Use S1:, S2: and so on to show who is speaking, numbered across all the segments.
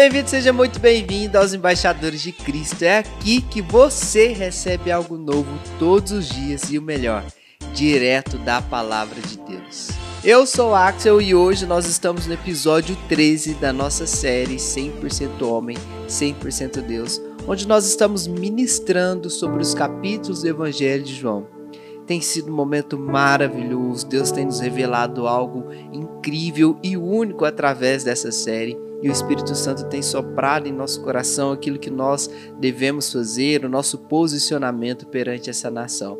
S1: bem-vindo, seja muito bem-vindo aos Embaixadores de Cristo. É aqui que você recebe algo novo todos os dias e o melhor, direto da palavra de Deus. Eu sou Axel e hoje nós estamos no episódio 13 da nossa série 100% Homem, 100% Deus, onde nós estamos ministrando sobre os capítulos do Evangelho de João. Tem sido um momento maravilhoso, Deus tem nos revelado algo incrível e único através dessa série e o Espírito Santo tem soprado em nosso coração aquilo que nós devemos fazer, o nosso posicionamento perante essa nação.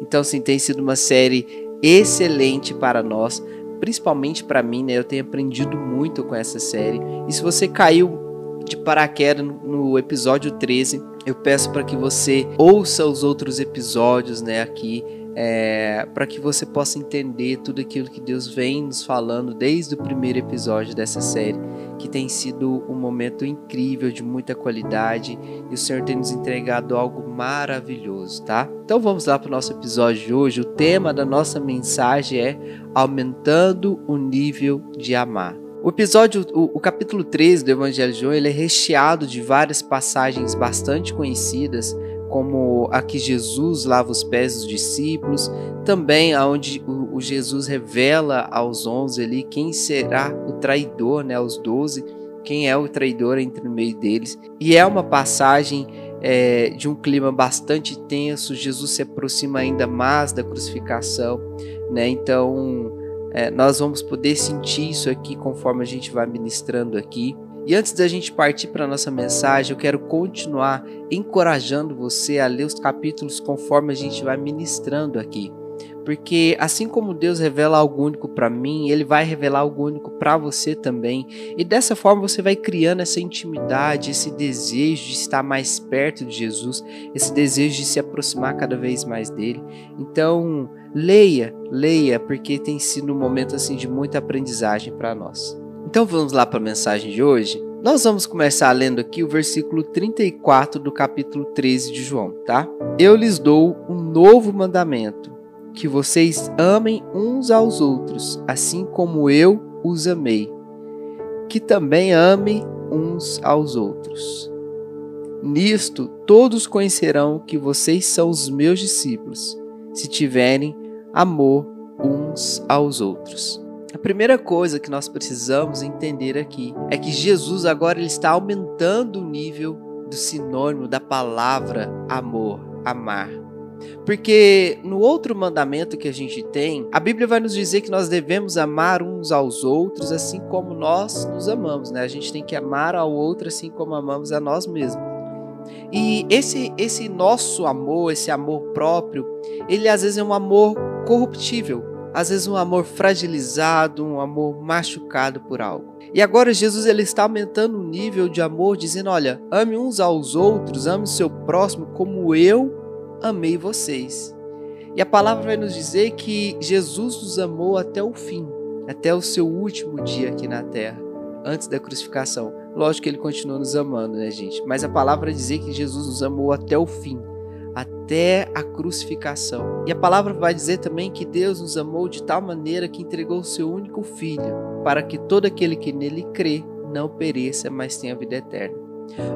S1: Então, sim, tem sido uma série excelente para nós, principalmente para mim, né? Eu tenho aprendido muito com essa série. E se você caiu de paraquedas no episódio 13, eu peço para que você ouça os outros episódios, né, aqui é, para que você possa entender tudo aquilo que Deus vem nos falando desde o primeiro episódio dessa série, que tem sido um momento incrível, de muita qualidade, e o Senhor tem nos entregado algo maravilhoso, tá? Então vamos lá para o nosso episódio de hoje. O tema da nossa mensagem é Aumentando o nível de amar. O episódio, o, o, capítulo 13 do Evangelho de João, ele é recheado de várias passagens bastante conhecidas, como a que Jesus lava os pés dos discípulos, também aonde o, Jesus revela aos onze ali quem será o traidor, né, aos doze, quem é o traidor entre no meio deles. E é uma passagem é, de um clima bastante tenso. Jesus se aproxima ainda mais da crucificação, né? Então é, nós vamos poder sentir isso aqui conforme a gente vai ministrando aqui. E antes da gente partir para nossa mensagem, eu quero continuar encorajando você a ler os capítulos conforme a gente vai ministrando aqui. Porque assim como Deus revela algo único para mim, Ele vai revelar algo único para você também. E dessa forma você vai criando essa intimidade, esse desejo de estar mais perto de Jesus, esse desejo de se aproximar cada vez mais dele. Então, leia, leia, porque tem sido um momento assim de muita aprendizagem para nós. Então vamos lá para a mensagem de hoje? Nós vamos começar lendo aqui o versículo 34 do capítulo 13 de João, tá? Eu lhes dou um novo mandamento, que vocês amem uns aos outros, assim como eu os amei. Que também amem uns aos outros. Nisto todos conhecerão que vocês são os meus discípulos, se tiverem amor uns aos outros. A primeira coisa que nós precisamos entender aqui é que Jesus agora ele está aumentando o nível do sinônimo da palavra amor, amar. Porque no outro mandamento que a gente tem, a Bíblia vai nos dizer que nós devemos amar uns aos outros assim como nós nos amamos, né? A gente tem que amar ao outro assim como amamos a nós mesmos. E esse esse nosso amor, esse amor próprio, ele às vezes é um amor corruptível, às vezes um amor fragilizado, um amor machucado por algo. E agora Jesus ele está aumentando o nível de amor, dizendo: olha, ame uns aos outros, ame o seu próximo como eu amei vocês. E a palavra vai nos dizer que Jesus nos amou até o fim, até o seu último dia aqui na terra, antes da crucificação. Lógico que ele continua nos amando, né, gente? Mas a palavra dizer que Jesus nos amou até o fim até a crucificação. E a palavra vai dizer também que Deus nos amou de tal maneira que entregou o seu único filho, para que todo aquele que nele crê não pereça, mas tenha vida eterna.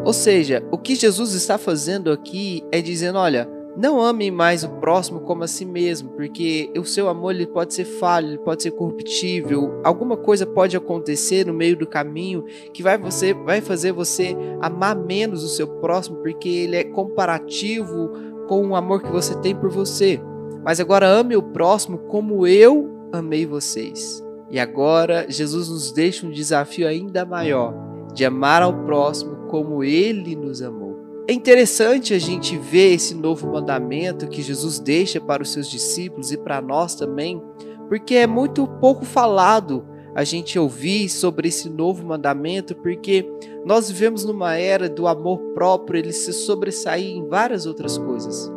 S1: Ou seja, o que Jesus está fazendo aqui é dizendo, olha, não ame mais o próximo como a si mesmo, porque o seu amor ele pode ser falho, ele pode ser corruptível. Alguma coisa pode acontecer no meio do caminho que vai, você, vai fazer você amar menos o seu próximo, porque ele é comparativo com o amor que você tem por você. Mas agora ame o próximo como eu amei vocês. E agora Jesus nos deixa um desafio ainda maior de amar ao próximo como ele nos amou. É interessante a gente ver esse novo mandamento que Jesus deixa para os seus discípulos e para nós também, porque é muito pouco falado a gente ouvir sobre esse novo mandamento, porque nós vivemos numa era do amor próprio, ele se sobressair em várias outras coisas.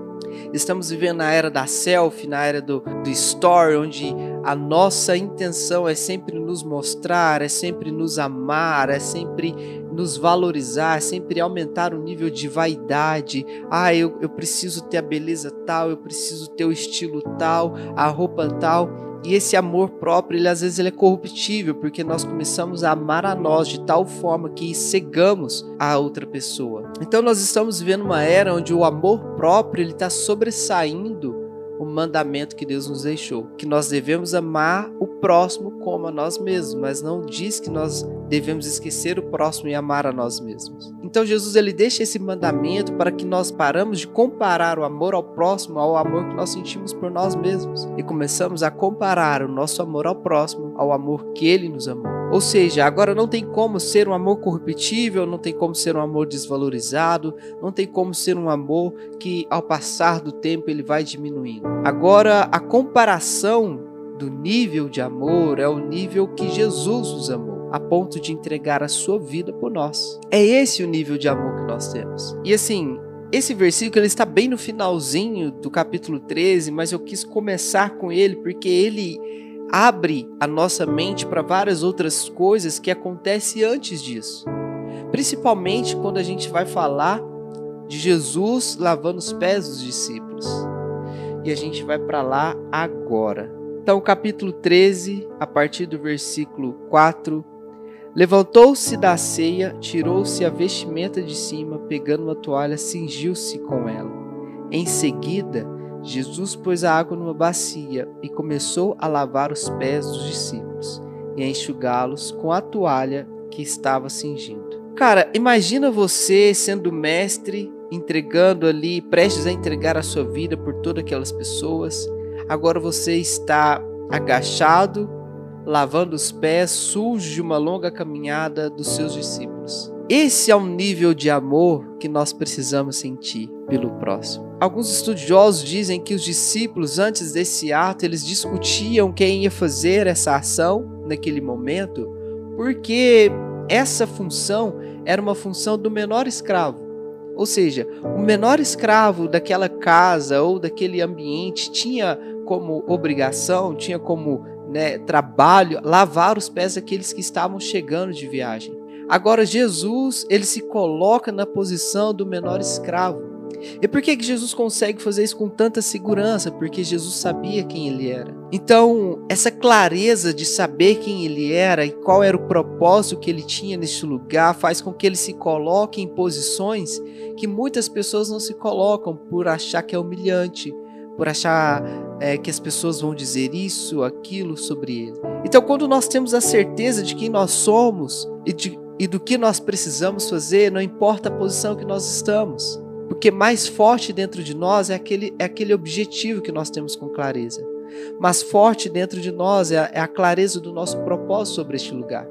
S1: Estamos vivendo na era da selfie, na era do, do story, onde a nossa intenção é sempre nos mostrar, é sempre nos amar, é sempre nos valorizar, é sempre aumentar o nível de vaidade. Ah, eu, eu preciso ter a beleza tal, eu preciso ter o estilo tal, a roupa tal. E esse amor próprio, ele às vezes ele é corruptível, porque nós começamos a amar a nós de tal forma que cegamos a outra pessoa. Então nós estamos vivendo uma era onde o amor próprio ele está sobressaindo o mandamento que Deus nos deixou, que nós devemos amar o próximo como a nós mesmos, mas não diz que nós devemos esquecer o próximo e amar a nós mesmos. Então Jesus ele deixa esse mandamento para que nós paramos de comparar o amor ao próximo ao amor que nós sentimos por nós mesmos e começamos a comparar o nosso amor ao próximo ao amor que ele nos amou. Ou seja, agora não tem como ser um amor corruptível, não tem como ser um amor desvalorizado, não tem como ser um amor que ao passar do tempo ele vai diminuindo. Agora a comparação do nível de amor é o nível que Jesus nos amou, a ponto de entregar a sua vida por nós. É esse o nível de amor que nós temos. E assim, esse versículo ele está bem no finalzinho do capítulo 13, mas eu quis começar com ele porque ele abre a nossa mente para várias outras coisas que acontecem antes disso. Principalmente quando a gente vai falar de Jesus lavando os pés dos discípulos. E a gente vai para lá agora. Então, capítulo 13, a partir do versículo 4. Levantou-se da ceia, tirou-se a vestimenta de cima, pegando uma toalha, cingiu-se com ela. Em seguida, Jesus pôs a água numa bacia e começou a lavar os pés dos discípulos e a enxugá-los com a toalha que estava cingindo. Cara, imagina você sendo mestre, entregando ali, prestes a entregar a sua vida por todas aquelas pessoas. Agora você está agachado, lavando os pés sujos de uma longa caminhada dos seus discípulos. Esse é o nível de amor que nós precisamos sentir pelo próximo. Alguns estudiosos dizem que os discípulos, antes desse ato, eles discutiam quem ia fazer essa ação naquele momento, porque essa função era uma função do menor escravo. Ou seja, o menor escravo daquela casa ou daquele ambiente tinha como obrigação, tinha como né, trabalho lavar os pés daqueles que estavam chegando de viagem. Agora Jesus ele se coloca na posição do menor escravo. E por que, que Jesus consegue fazer isso com tanta segurança? Porque Jesus sabia quem ele era. Então, essa clareza de saber quem ele era e qual era o propósito que ele tinha neste lugar faz com que ele se coloque em posições que muitas pessoas não se colocam por achar que é humilhante, por achar é, que as pessoas vão dizer isso, aquilo sobre ele. Então, quando nós temos a certeza de quem nós somos e, de, e do que nós precisamos fazer, não importa a posição que nós estamos. Porque mais forte dentro de nós é aquele, é aquele objetivo que nós temos com clareza. Mais forte dentro de nós é a, é a clareza do nosso propósito sobre este lugar.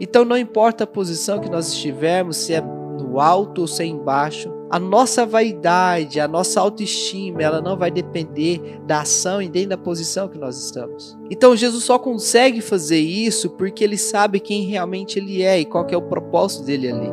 S1: Então não importa a posição que nós estivermos, se é no alto ou se é embaixo, a nossa vaidade, a nossa autoestima, ela não vai depender da ação e nem da posição que nós estamos. Então Jesus só consegue fazer isso porque ele sabe quem realmente ele é e qual é o propósito dele ali.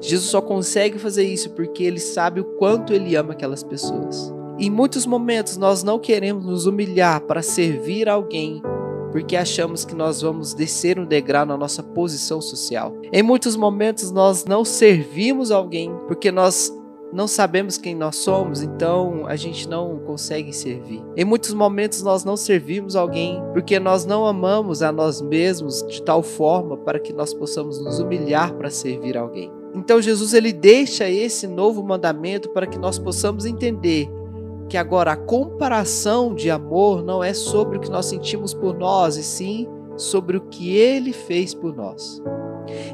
S1: Jesus só consegue fazer isso porque ele sabe o quanto ele ama aquelas pessoas. Em muitos momentos nós não queremos nos humilhar para servir alguém porque achamos que nós vamos descer um degrau na nossa posição social. Em muitos momentos nós não servimos alguém porque nós não sabemos quem nós somos, então a gente não consegue servir. Em muitos momentos nós não servimos alguém porque nós não amamos a nós mesmos de tal forma para que nós possamos nos humilhar para servir alguém. Então Jesus ele deixa esse novo mandamento para que nós possamos entender que agora a comparação de amor não é sobre o que nós sentimos por nós, e sim sobre o que ele fez por nós.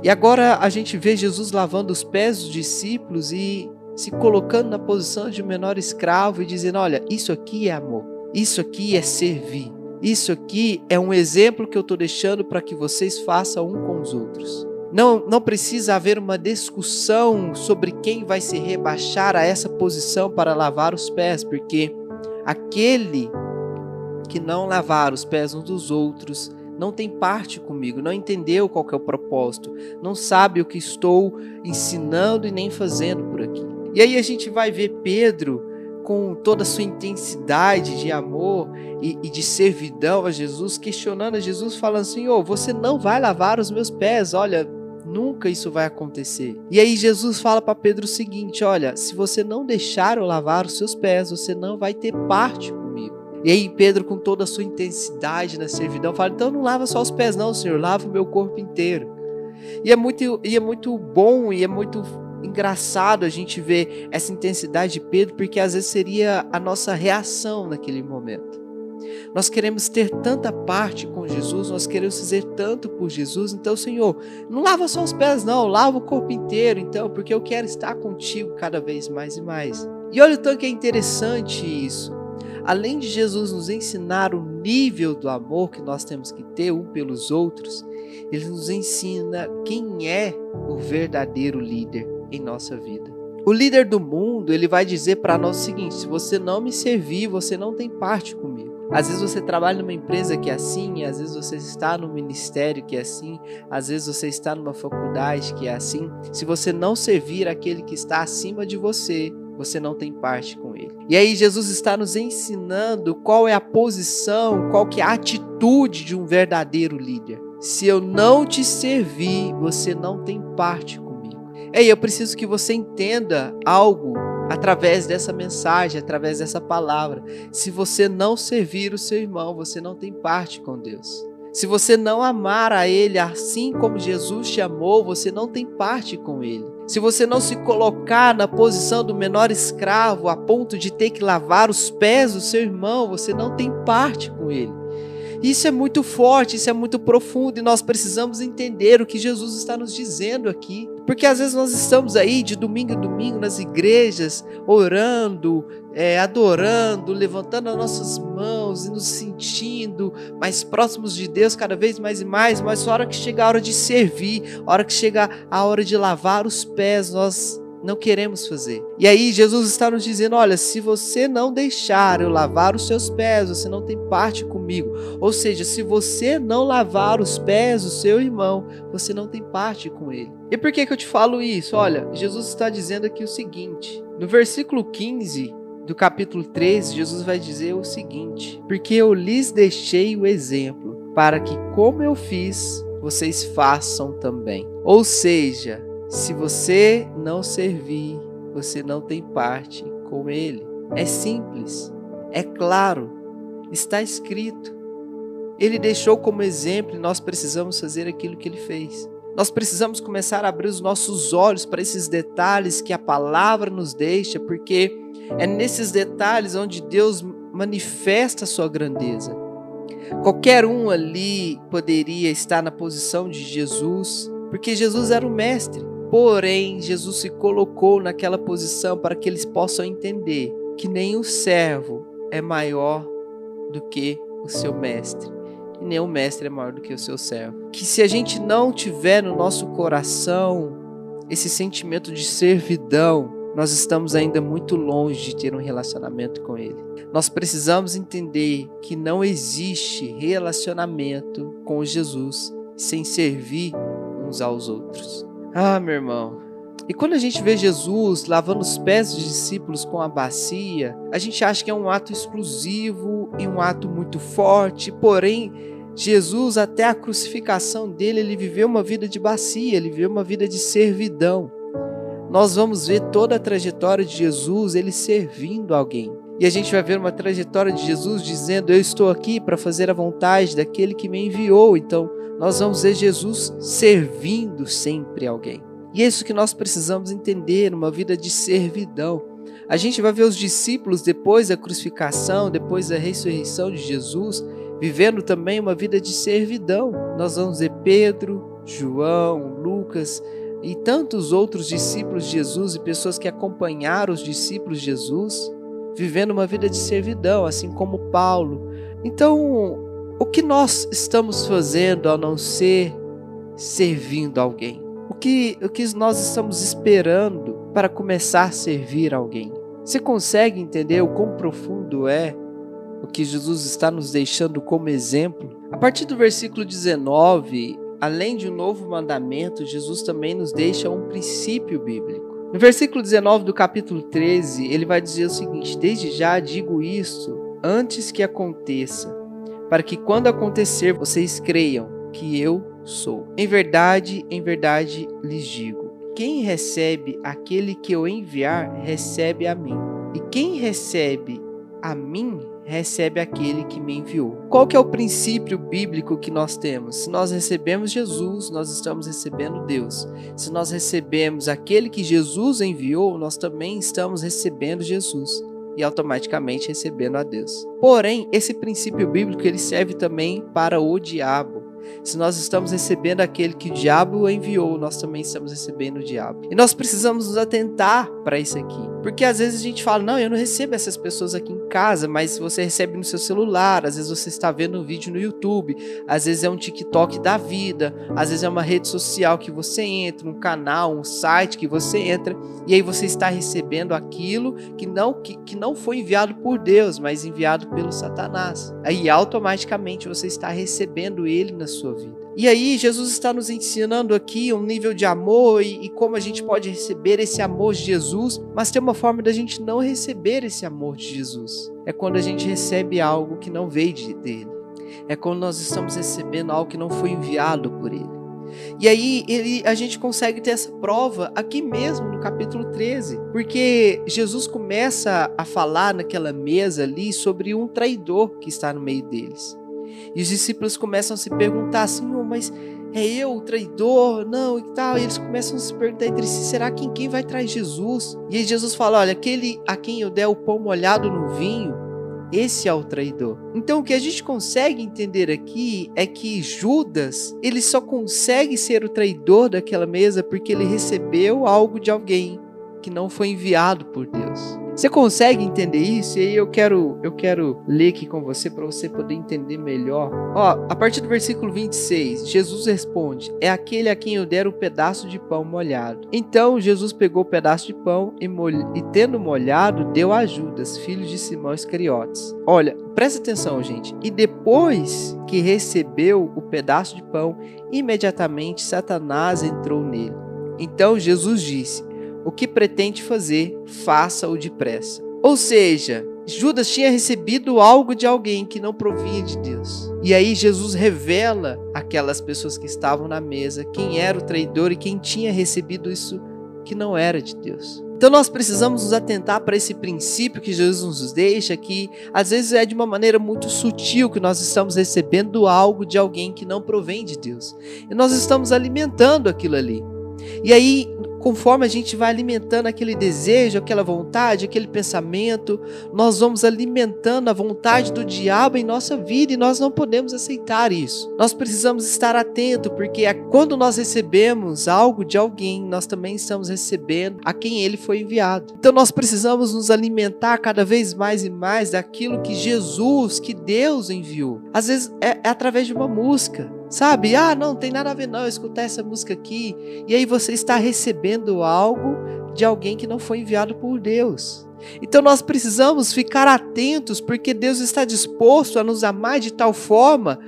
S1: E agora a gente vê Jesus lavando os pés dos discípulos e se colocando na posição de menor escravo e dizendo: Olha, isso aqui é amor, isso aqui é servir, isso aqui é um exemplo que eu estou deixando para que vocês façam um com os outros. Não, não precisa haver uma discussão sobre quem vai se rebaixar a essa posição para lavar os pés, porque aquele que não lavar os pés uns dos outros não tem parte comigo, não entendeu qual é o propósito, não sabe o que estou ensinando e nem fazendo por aqui. E aí a gente vai ver Pedro com toda a sua intensidade de amor e, e de servidão a Jesus, questionando a Jesus, falando oh, você não vai lavar os meus pés, olha, nunca isso vai acontecer. E aí Jesus fala para Pedro o seguinte: olha, se você não deixar eu lavar os seus pés, você não vai ter parte comigo. E aí Pedro, com toda a sua intensidade na servidão, fala: então não lava só os pés, não, Senhor, lava o meu corpo inteiro. E é muito, e é muito bom e é muito engraçado a gente ver essa intensidade de Pedro, porque às vezes seria a nossa reação naquele momento. Nós queremos ter tanta parte com Jesus, nós queremos fazer tanto por Jesus, então, Senhor, não lava só os pés, não, lava o corpo inteiro, então, porque eu quero estar contigo cada vez mais e mais. E olha o tanto que é interessante isso. Além de Jesus nos ensinar o nível do amor que nós temos que ter um pelos outros, ele nos ensina quem é o verdadeiro líder em nossa vida. O líder do mundo, ele vai dizer para nós o seguinte: se você não me servir, você não tem parte comigo. Às vezes você trabalha numa empresa que é assim, às vezes você está no ministério que é assim, às vezes você está numa faculdade que é assim. Se você não servir aquele que está acima de você, você não tem parte com ele. E aí Jesus está nos ensinando qual é a posição, qual que é a atitude de um verdadeiro líder. Se eu não te servir, você não tem parte. Ei, eu preciso que você entenda algo através dessa mensagem, através dessa palavra. Se você não servir o seu irmão, você não tem parte com Deus. Se você não amar a Ele assim como Jesus te amou, você não tem parte com Ele. Se você não se colocar na posição do menor escravo a ponto de ter que lavar os pés do seu irmão, você não tem parte com Ele. Isso é muito forte, isso é muito profundo e nós precisamos entender o que Jesus está nos dizendo aqui. Porque às vezes nós estamos aí de domingo em domingo nas igrejas, orando, é, adorando, levantando as nossas mãos e nos sentindo mais próximos de Deus cada vez mais e mais, mas a hora que chega a hora de servir, a hora que chega a hora de lavar os pés, nós não queremos fazer. E aí Jesus está nos dizendo: olha, se você não deixar eu lavar os seus pés, você não tem parte comigo. Ou seja, se você não lavar os pés do seu irmão, você não tem parte com ele. E por que, que eu te falo isso? Olha, Jesus está dizendo aqui o seguinte: no versículo 15 do capítulo 13, Jesus vai dizer o seguinte: Porque eu lhes deixei o exemplo, para que, como eu fiz, vocês façam também. Ou seja, se você não servir, você não tem parte com Ele. É simples, é claro, está escrito. Ele deixou como exemplo e nós precisamos fazer aquilo que ele fez. Nós precisamos começar a abrir os nossos olhos para esses detalhes que a palavra nos deixa, porque é nesses detalhes onde Deus manifesta a sua grandeza. Qualquer um ali poderia estar na posição de Jesus, porque Jesus era o mestre. Porém, Jesus se colocou naquela posição para que eles possam entender que nem o servo é maior do que o seu mestre, o mestre é maior do que o seu servo. Que se a gente não tiver no nosso coração esse sentimento de servidão, nós estamos ainda muito longe de ter um relacionamento com Ele. Nós precisamos entender que não existe relacionamento com Jesus sem servir uns aos outros. Ah, meu irmão. E quando a gente vê Jesus lavando os pés dos discípulos com a bacia, a gente acha que é um ato exclusivo e um ato muito forte, porém, Jesus, até a crucificação dele, ele viveu uma vida de bacia, ele viveu uma vida de servidão. Nós vamos ver toda a trajetória de Jesus, ele servindo alguém. E a gente vai ver uma trajetória de Jesus dizendo: Eu estou aqui para fazer a vontade daquele que me enviou. Então, nós vamos ver Jesus servindo sempre alguém. E é isso que nós precisamos entender, uma vida de servidão. A gente vai ver os discípulos depois da crucificação, depois da ressurreição de Jesus, vivendo também uma vida de servidão. Nós vamos ver Pedro, João, Lucas e tantos outros discípulos de Jesus e pessoas que acompanharam os discípulos de Jesus, vivendo uma vida de servidão, assim como Paulo. Então, o que nós estamos fazendo a não ser servindo alguém? O que, o que nós estamos esperando para começar a servir alguém? Você consegue entender o quão profundo é o que Jesus está nos deixando como exemplo? A partir do versículo 19, além de um novo mandamento, Jesus também nos deixa um princípio bíblico. No versículo 19 do capítulo 13, ele vai dizer o seguinte: Desde já digo isto antes que aconteça, para que quando acontecer vocês creiam que eu sou. Em verdade, em verdade lhes digo: quem recebe aquele que eu enviar, recebe a mim. E quem recebe a mim, recebe aquele que me enviou. Qual que é o princípio bíblico que nós temos? Se nós recebemos Jesus, nós estamos recebendo Deus. Se nós recebemos aquele que Jesus enviou, nós também estamos recebendo Jesus e automaticamente recebendo a Deus. Porém, esse princípio bíblico ele serve também para o diabo. Se nós estamos recebendo aquele que o diabo enviou, nós também estamos recebendo o diabo. E nós precisamos nos atentar para isso aqui. Porque às vezes a gente fala, não, eu não recebo essas pessoas aqui em casa, mas você recebe no seu celular, às vezes você está vendo um vídeo no YouTube, às vezes é um TikTok da vida, às vezes é uma rede social que você entra, um canal, um site que você entra, e aí você está recebendo aquilo que não, que, que não foi enviado por Deus, mas enviado pelo Satanás. Aí automaticamente você está recebendo ele na sua vida. E aí, Jesus está nos ensinando aqui um nível de amor e, e, como a gente pode receber esse amor de Jesus, mas tem uma forma da gente não receber esse amor de Jesus. É quando a gente recebe algo que não veio de, dele. É quando nós estamos recebendo algo que não foi enviado por ele. E aí ele, a gente consegue ter essa prova aqui mesmo no capítulo 13, porque Jesus começa a falar naquela mesa ali sobre um traidor que está no meio deles. E os discípulos começam a se perguntar oh, mas é eu o traidor? Não, e tal. E eles começam a se perguntar entre si, será que quem vai trair Jesus? E aí Jesus fala, olha, aquele a quem eu der o pão molhado no vinho, esse é o traidor. Então o que a gente consegue entender aqui é que Judas, ele só consegue ser o traidor daquela mesa porque ele recebeu algo de alguém que não foi enviado por Deus. Você consegue entender isso? E aí eu quero, eu quero ler aqui com você para você poder entender melhor. Ó, a partir do versículo 26, Jesus responde: É aquele a quem eu der um pedaço de pão molhado. Então Jesus pegou o pedaço de pão e, e tendo molhado, deu a Judas, filho de Simão Iscariotes. Olha, presta atenção, gente. E depois que recebeu o pedaço de pão, imediatamente Satanás entrou nele. Então Jesus disse: o que pretende fazer, faça-o depressa. Ou seja, Judas tinha recebido algo de alguém que não provinha de Deus. E aí Jesus revela aquelas pessoas que estavam na mesa quem era o traidor e quem tinha recebido isso que não era de Deus. Então nós precisamos nos atentar para esse princípio que Jesus nos deixa, que às vezes é de uma maneira muito sutil que nós estamos recebendo algo de alguém que não provém de Deus. E nós estamos alimentando aquilo ali. E aí conforme a gente vai alimentando aquele desejo, aquela vontade, aquele pensamento, nós vamos alimentando a vontade do diabo em nossa vida e nós não podemos aceitar isso. Nós precisamos estar atento, porque é quando nós recebemos algo de alguém, nós também estamos recebendo a quem ele foi enviado. Então nós precisamos nos alimentar cada vez mais e mais daquilo que Jesus, que Deus enviou. Às vezes é, é através de uma música. Sabe? Ah, não, tem nada a ver não, escutar essa música aqui. E aí você está recebendo algo de alguém que não foi enviado por Deus. Então nós precisamos ficar atentos, porque Deus está disposto a nos amar de tal forma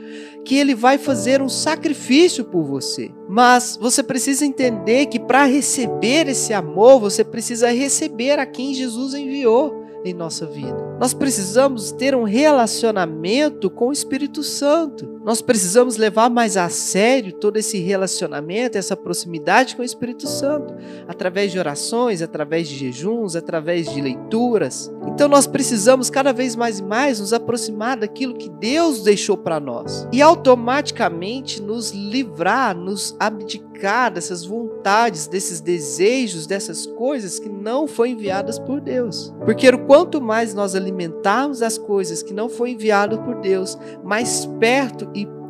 S1: que Ele vai fazer um sacrifício por você. Mas você precisa entender que para receber esse amor, você precisa receber a quem Jesus enviou em nossa vida. Nós precisamos ter um relacionamento com o Espírito Santo. Nós precisamos levar mais a sério todo esse relacionamento, essa proximidade com o Espírito Santo, através de orações, através de jejuns, através de leituras. Então nós precisamos cada vez mais e mais nos aproximar daquilo que Deus deixou para nós e automaticamente nos livrar, nos abdicar dessas vontades, desses desejos, dessas coisas que não foram enviadas por Deus. Porque quanto mais nós alimentarmos as coisas que não foi enviado por Deus, mais perto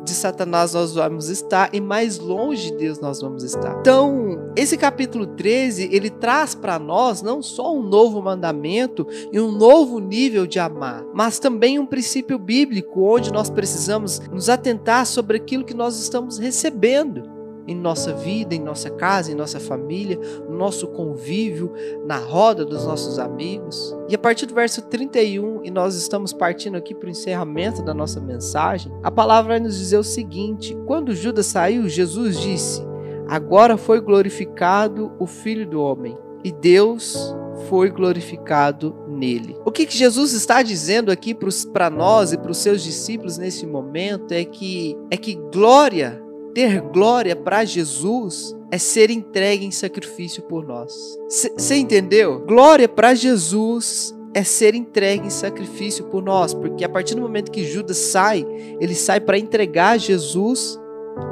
S1: de Satanás nós vamos estar e mais longe de Deus nós vamos estar. Então, esse capítulo 13, ele traz para nós não só um novo mandamento e um novo nível de amar, mas também um princípio bíblico onde nós precisamos nos atentar sobre aquilo que nós estamos recebendo em nossa vida, em nossa casa, em nossa família, no nosso convívio, na roda dos nossos amigos. E a partir do verso 31, e nós estamos partindo aqui para o encerramento da nossa mensagem, a palavra vai nos dizer o seguinte: quando Judas saiu, Jesus disse: Agora foi glorificado o Filho do Homem, e Deus foi glorificado nele. O que, que Jesus está dizendo aqui para nós e para os seus discípulos nesse momento é que é que glória ter glória para Jesus é ser entregue em sacrifício por nós. Você entendeu? Glória para Jesus é ser entregue em sacrifício por nós, porque a partir do momento que Judas sai, ele sai para entregar Jesus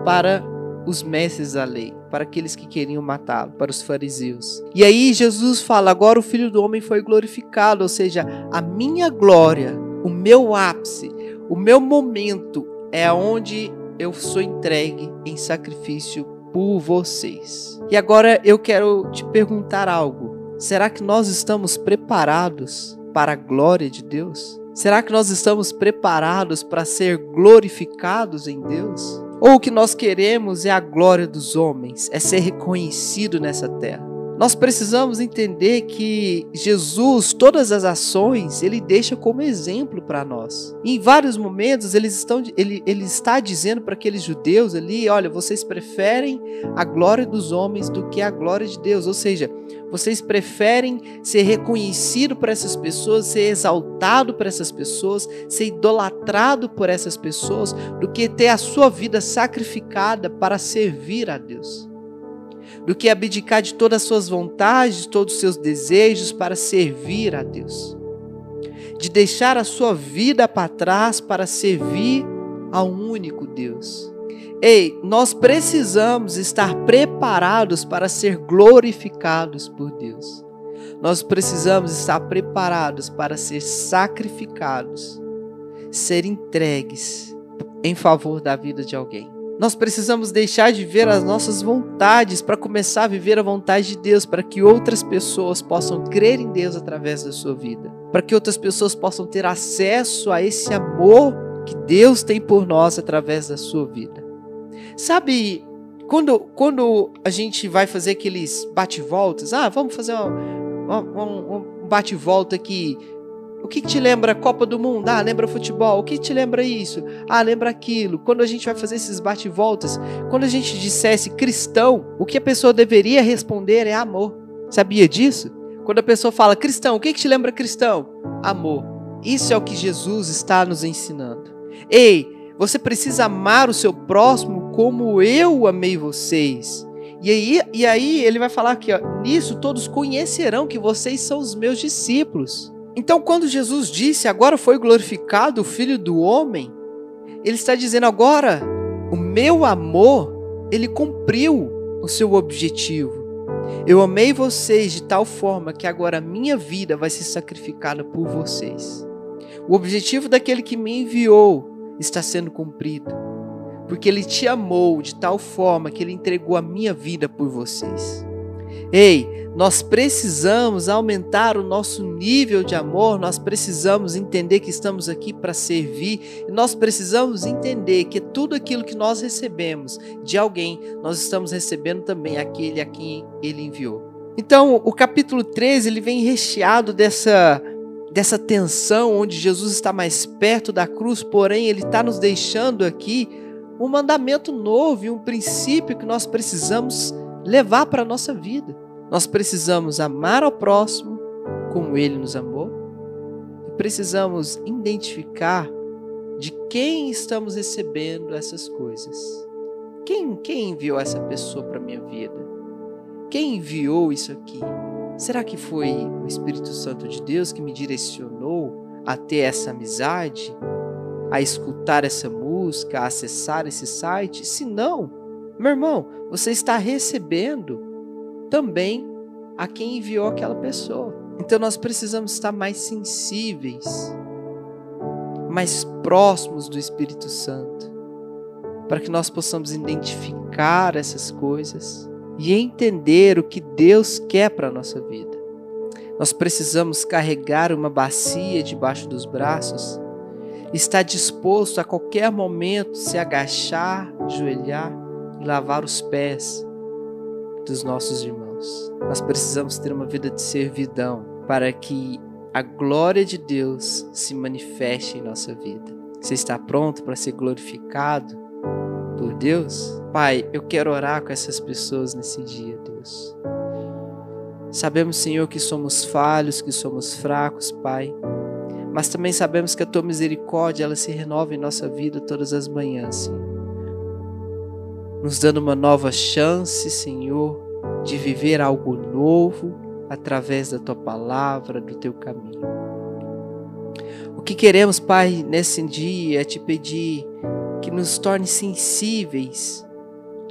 S1: para os mestres da lei, para aqueles que queriam matá-lo, para os fariseus. E aí Jesus fala: agora o filho do homem foi glorificado, ou seja, a minha glória, o meu ápice, o meu momento é onde eu sou entregue em sacrifício por vocês. E agora eu quero te perguntar algo. Será que nós estamos preparados para a glória de Deus? Será que nós estamos preparados para ser glorificados em Deus? Ou o que nós queremos é a glória dos homens, é ser reconhecido nessa terra. Nós precisamos entender que Jesus, todas as ações, ele deixa como exemplo para nós. Em vários momentos eles estão, ele, ele está dizendo para aqueles judeus ali: olha, vocês preferem a glória dos homens do que a glória de Deus. Ou seja, vocês preferem ser reconhecido por essas pessoas, ser exaltado por essas pessoas, ser idolatrado por essas pessoas, do que ter a sua vida sacrificada para servir a Deus. Do que abdicar de todas as suas vontades, de todos os seus desejos para servir a Deus. De deixar a sua vida para trás para servir ao único Deus. Ei, nós precisamos estar preparados para ser glorificados por Deus. Nós precisamos estar preparados para ser sacrificados, ser entregues em favor da vida de alguém. Nós precisamos deixar de ver as nossas vontades para começar a viver a vontade de Deus, para que outras pessoas possam crer em Deus através da sua vida, para que outras pessoas possam ter acesso a esse amor que Deus tem por nós através da sua vida. Sabe, quando, quando a gente vai fazer aqueles bate-voltas, ah, vamos fazer um, um, um bate-volta aqui. O que, te lembra Copa do Mundo? Ah, lembra futebol. O que te lembra isso? Ah, lembra aquilo. Quando a gente vai fazer esses bate-voltas, quando a gente dissesse cristão, o que a pessoa deveria responder é amor. Sabia disso? Quando a pessoa fala cristão, o que, que te lembra cristão? Amor. Isso é o que Jesus está nos ensinando. Ei, você precisa amar o seu próximo como eu amei vocês. E aí, e aí ele vai falar que nisso todos conhecerão que vocês são os meus discípulos. Então, quando Jesus disse, agora foi glorificado o Filho do Homem, ele está dizendo agora, o meu amor, ele cumpriu o seu objetivo. Eu amei vocês de tal forma que agora a minha vida vai ser sacrificada por vocês. O objetivo daquele que me enviou está sendo cumprido. Porque Ele te amou de tal forma que Ele entregou a minha vida por vocês. Ei, nós precisamos aumentar o nosso nível de amor, nós precisamos entender que estamos aqui para servir, nós precisamos entender que tudo aquilo que nós recebemos de alguém, nós estamos recebendo também aquele a quem Ele enviou. Então, o capítulo 13 ele vem recheado dessa dessa tensão onde Jesus está mais perto da cruz, porém ele está nos deixando aqui um mandamento novo e um princípio que nós precisamos levar para a nossa vida. Nós precisamos amar ao próximo como ele nos amou e precisamos identificar de quem estamos recebendo essas coisas. Quem, quem enviou essa pessoa para minha vida? Quem enviou isso aqui? Será que foi o Espírito Santo de Deus que me direcionou a ter essa amizade, a escutar essa música, a acessar esse site? Se não, meu irmão, você está recebendo também a quem enviou aquela pessoa. Então nós precisamos estar mais sensíveis, mais próximos do Espírito Santo, para que nós possamos identificar essas coisas e entender o que Deus quer para a nossa vida. Nós precisamos carregar uma bacia debaixo dos braços, estar disposto a qualquer momento se agachar, ajoelhar e lavar os pés dos nossos irmãos. Nós precisamos ter uma vida de servidão para que a glória de Deus se manifeste em nossa vida. Você está pronto para ser glorificado? por Deus, Pai, eu quero orar com essas pessoas nesse dia, Deus. Sabemos, Senhor, que somos falhos, que somos fracos, Pai. Mas também sabemos que a tua misericórdia ela se renova em nossa vida todas as manhãs, Senhor. Nos dando uma nova chance, Senhor, de viver algo novo, através da tua palavra, do teu caminho. O que queremos, Pai, nesse dia é te pedir que nos torne sensíveis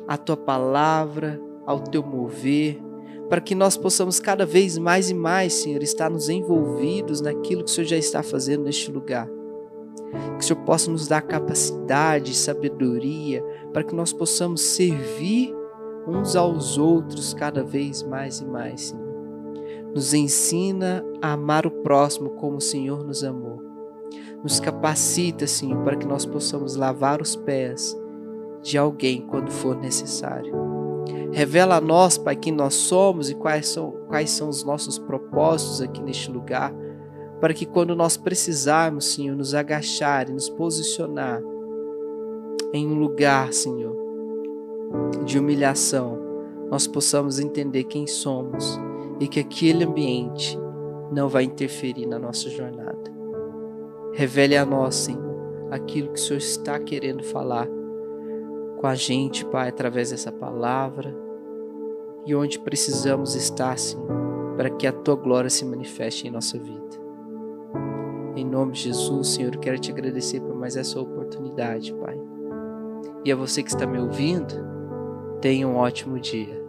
S1: à tua palavra, ao teu mover, para que nós possamos cada vez mais e mais, Senhor, estar nos envolvidos naquilo que o Senhor já está fazendo neste lugar. Que o Senhor possa nos dar capacidade, sabedoria, para que nós possamos servir uns aos outros cada vez mais e mais, Senhor. Nos ensina a amar o próximo como o Senhor nos amou. Nos capacita, Senhor, para que nós possamos lavar os pés de alguém quando for necessário. Revela a nós, Pai, quem nós somos e quais são, quais são os nossos propósitos aqui neste lugar, para que quando nós precisarmos, Senhor, nos agachar e nos posicionar em um lugar, Senhor, de humilhação, nós possamos entender quem somos e que aquele ambiente não vai interferir na nossa jornada. Revele a nós, Senhor, aquilo que o Senhor está querendo falar com a gente, Pai, através dessa palavra e onde precisamos estar, Senhor, para que a tua glória se manifeste em nossa vida. Em nome de Jesus, Senhor, quero te agradecer por mais essa oportunidade, Pai. E a você que está me ouvindo, tenha um ótimo dia.